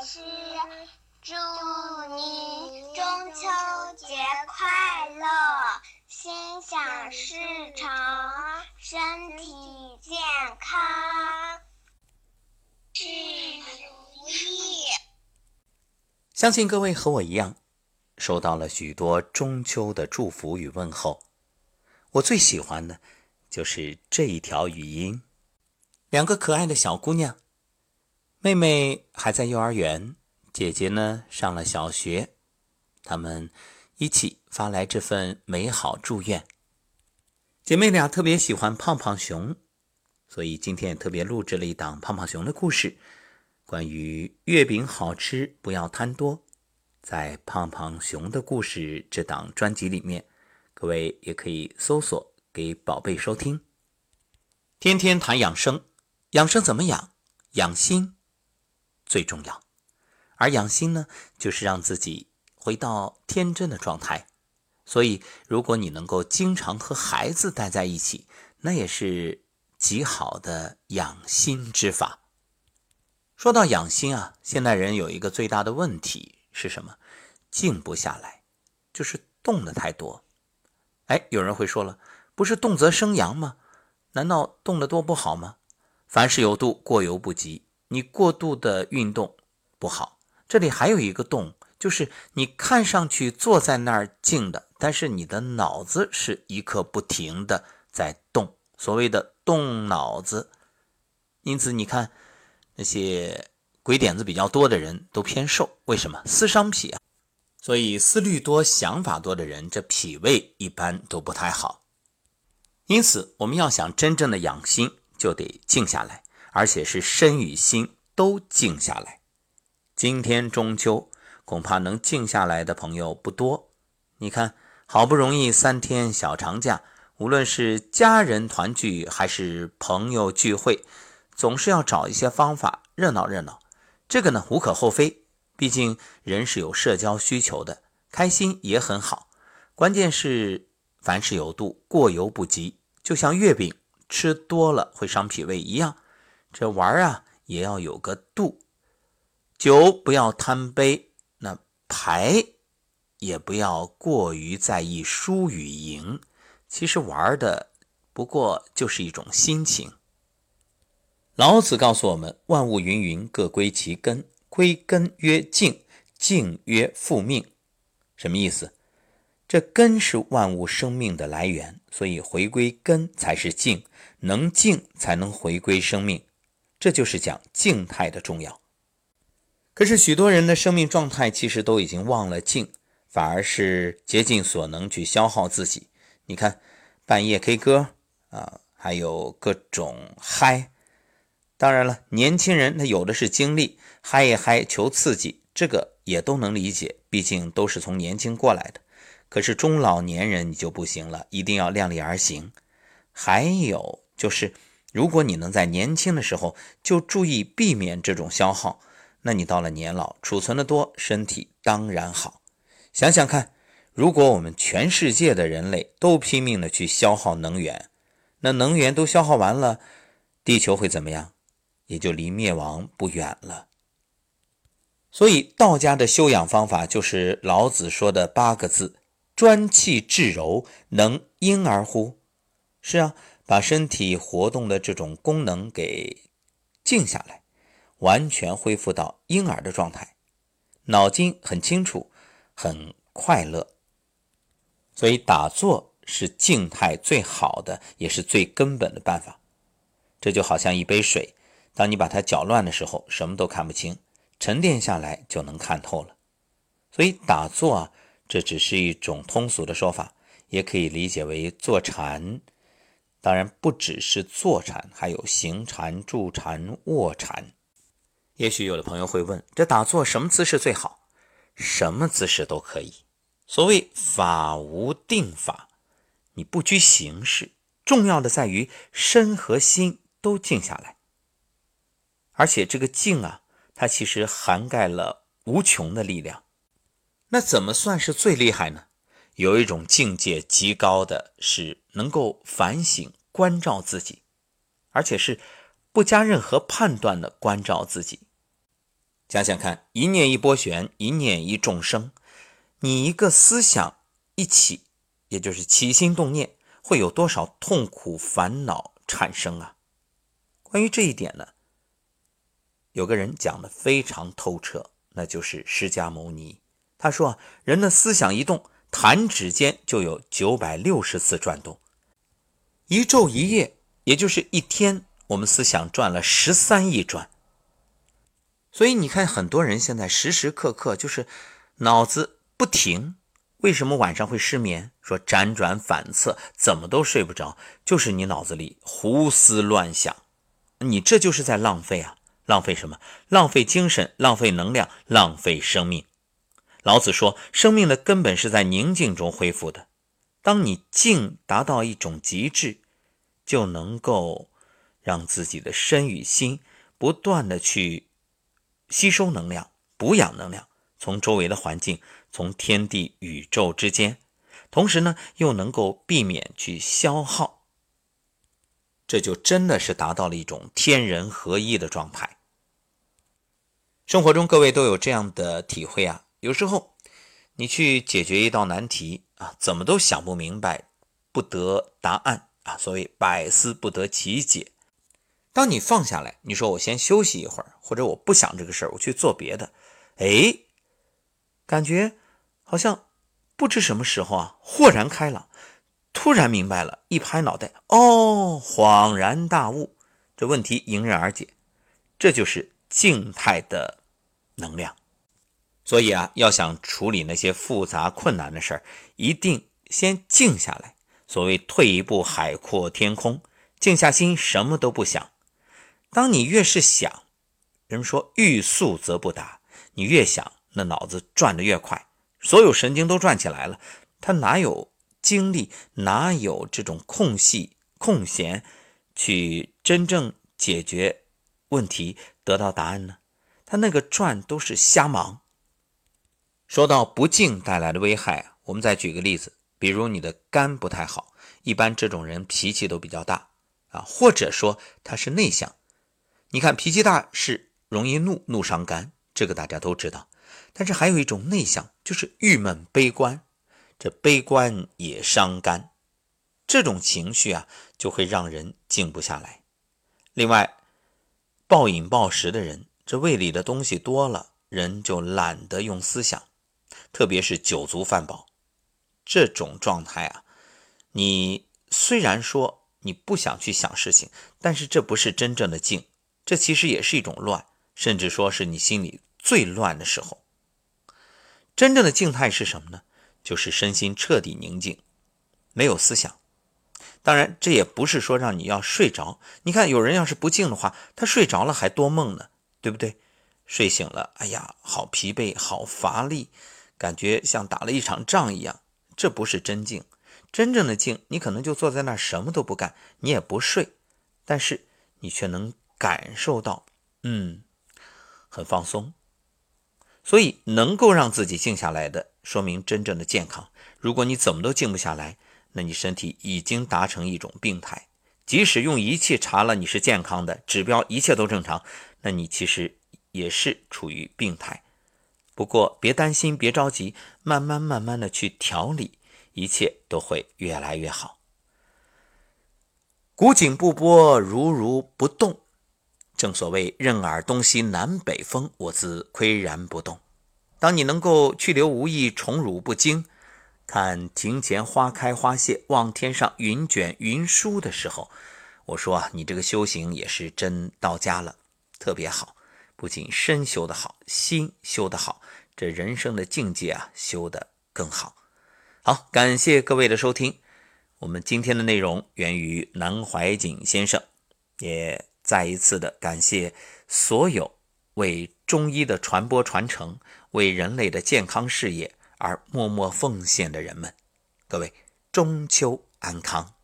师，祝你中秋节快乐，心想事成，身体健康，事如意。相信各位和我一样，收到了许多中秋的祝福与问候。我最喜欢的，就是这一条语音。两个可爱的小姑娘，妹妹还在幼儿园，姐姐呢上了小学，他们一起发来这份美好祝愿。姐妹俩特别喜欢胖胖熊，所以今天也特别录制了一档胖胖熊的故事，关于月饼好吃不要贪多。在胖胖熊的故事这档专辑里面，各位也可以搜索给宝贝收听。天天谈养生。养生怎么养？养心最重要，而养心呢，就是让自己回到天真的状态。所以，如果你能够经常和孩子待在一起，那也是极好的养心之法。说到养心啊，现代人有一个最大的问题是什么？静不下来，就是动的太多。哎，有人会说了，不是动则生阳吗？难道动得多不好吗？凡事有度，过犹不及。你过度的运动不好。这里还有一个动，就是你看上去坐在那儿静的，但是你的脑子是一刻不停的在动，所谓的动脑子。因此，你看那些鬼点子比较多的人都偏瘦，为什么？思伤脾啊。所以思虑多、想法多的人，这脾胃一般都不太好。因此，我们要想真正的养心。就得静下来，而且是身与心都静下来。今天中秋，恐怕能静下来的朋友不多。你看，好不容易三天小长假，无论是家人团聚还是朋友聚会，总是要找一些方法热闹热闹。这个呢，无可厚非，毕竟人是有社交需求的，开心也很好。关键是凡事有度，过犹不及。就像月饼。吃多了会伤脾胃一样，这玩啊也要有个度，酒不要贪杯，那牌也不要过于在意输与赢。其实玩的不过就是一种心情。老子告诉我们：万物芸芸，各归其根，归根曰静，静曰复命。什么意思？这根是万物生命的来源，所以回归根才是静。能静才能回归生命，这就是讲静态的重要。可是许多人的生命状态其实都已经忘了静，反而是竭尽所能去消耗自己。你看，半夜 K 歌啊，还有各种嗨。当然了，年轻人他有的是精力，嗨一嗨求刺激，这个也都能理解，毕竟都是从年轻过来的。可是中老年人你就不行了，一定要量力而行。还有。就是，如果你能在年轻的时候就注意避免这种消耗，那你到了年老，储存的多，身体当然好。想想看，如果我们全世界的人类都拼命的去消耗能源，那能源都消耗完了，地球会怎么样？也就离灭亡不远了。所以，道家的修养方法就是老子说的八个字：专气致柔，能婴儿乎？是啊。把身体活动的这种功能给静下来，完全恢复到婴儿的状态，脑筋很清楚，很快乐。所以打坐是静态最好的，也是最根本的办法。这就好像一杯水，当你把它搅乱的时候，什么都看不清；沉淀下来就能看透了。所以打坐啊，这只是一种通俗的说法，也可以理解为坐禅。当然不只是坐禅，还有行禅、住禅、卧禅。也许有的朋友会问：这打坐什么姿势最好？什么姿势都可以。所谓法无定法，你不拘形式，重要的在于身和心都静下来。而且这个静啊，它其实涵盖了无穷的力量。那怎么算是最厉害呢？有一种境界极高的是能够反省关照自己，而且是不加任何判断的关照自己。想想看，一念一波旋，一念一众生，你一个思想一起，也就是起心动念，会有多少痛苦烦恼产生啊？关于这一点呢，有个人讲的非常透彻，那就是释迦牟尼。他说，人的思想一动，弹指间就有九百六十次转动，一昼一夜，也就是一天，我们思想转了十三亿转。所以你看，很多人现在时时刻刻就是脑子不停，为什么晚上会失眠？说辗转反侧，怎么都睡不着，就是你脑子里胡思乱想，你这就是在浪费啊！浪费什么？浪费精神，浪费能量，浪费生命。老子说，生命的根本是在宁静中恢复的。当你静达到一种极致，就能够让自己的身与心不断的去。吸收能量，补养能量，从周围的环境，从天地宇宙之间，同时呢，又能够避免去消耗，这就真的是达到了一种天人合一的状态。生活中各位都有这样的体会啊，有时候你去解决一道难题啊，怎么都想不明白，不得答案啊，所谓百思不得其解。当你放下来，你说我先休息一会儿，或者我不想这个事儿，我去做别的，哎，感觉好像不知什么时候啊，豁然开朗，突然明白了，一拍脑袋，哦，恍然大悟，这问题迎刃而解，这就是静态的能量。所以啊，要想处理那些复杂困难的事儿，一定先静下来。所谓退一步海阔天空，静下心，什么都不想。当你越是想，人们说欲速则不达，你越想，那脑子转得越快，所有神经都转起来了，他哪有精力，哪有这种空隙空闲，去真正解决问题，得到答案呢？他那个转都是瞎忙。说到不静带来的危害，我们再举个例子，比如你的肝不太好，一般这种人脾气都比较大啊，或者说他是内向。你看，脾气大是容易怒，怒伤肝，这个大家都知道。但是还有一种内向，就是郁闷悲观，这悲观也伤肝。这种情绪啊，就会让人静不下来。另外，暴饮暴食的人，这胃里的东西多了，人就懒得用思想，特别是酒足饭饱这种状态啊，你虽然说你不想去想事情，但是这不是真正的静。这其实也是一种乱，甚至说是你心里最乱的时候。真正的静态是什么呢？就是身心彻底宁静，没有思想。当然，这也不是说让你要睡着。你看，有人要是不静的话，他睡着了还多梦呢，对不对？睡醒了，哎呀，好疲惫，好乏力，感觉像打了一场仗一样。这不是真静。真正的静，你可能就坐在那儿什么都不干，你也不睡，但是你却能。感受到，嗯，很放松，所以能够让自己静下来的，说明真正的健康。如果你怎么都静不下来，那你身体已经达成一种病态。即使用仪器查了你是健康的，指标一切都正常，那你其实也是处于病态。不过别担心，别着急，慢慢慢慢的去调理，一切都会越来越好。古井不波，如如不动。正所谓任尔东西南北风，我自岿然不动。当你能够去留无意，宠辱不惊，看庭前花开花谢，望天上云卷云舒的时候，我说啊，你这个修行也是真到家了，特别好。不仅身修得好，心修得好，这人生的境界啊，修得更好。好，感谢各位的收听。我们今天的内容源于南怀瑾先生，也。再一次的感谢所有为中医的传播传承、为人类的健康事业而默默奉献的人们，各位中秋安康。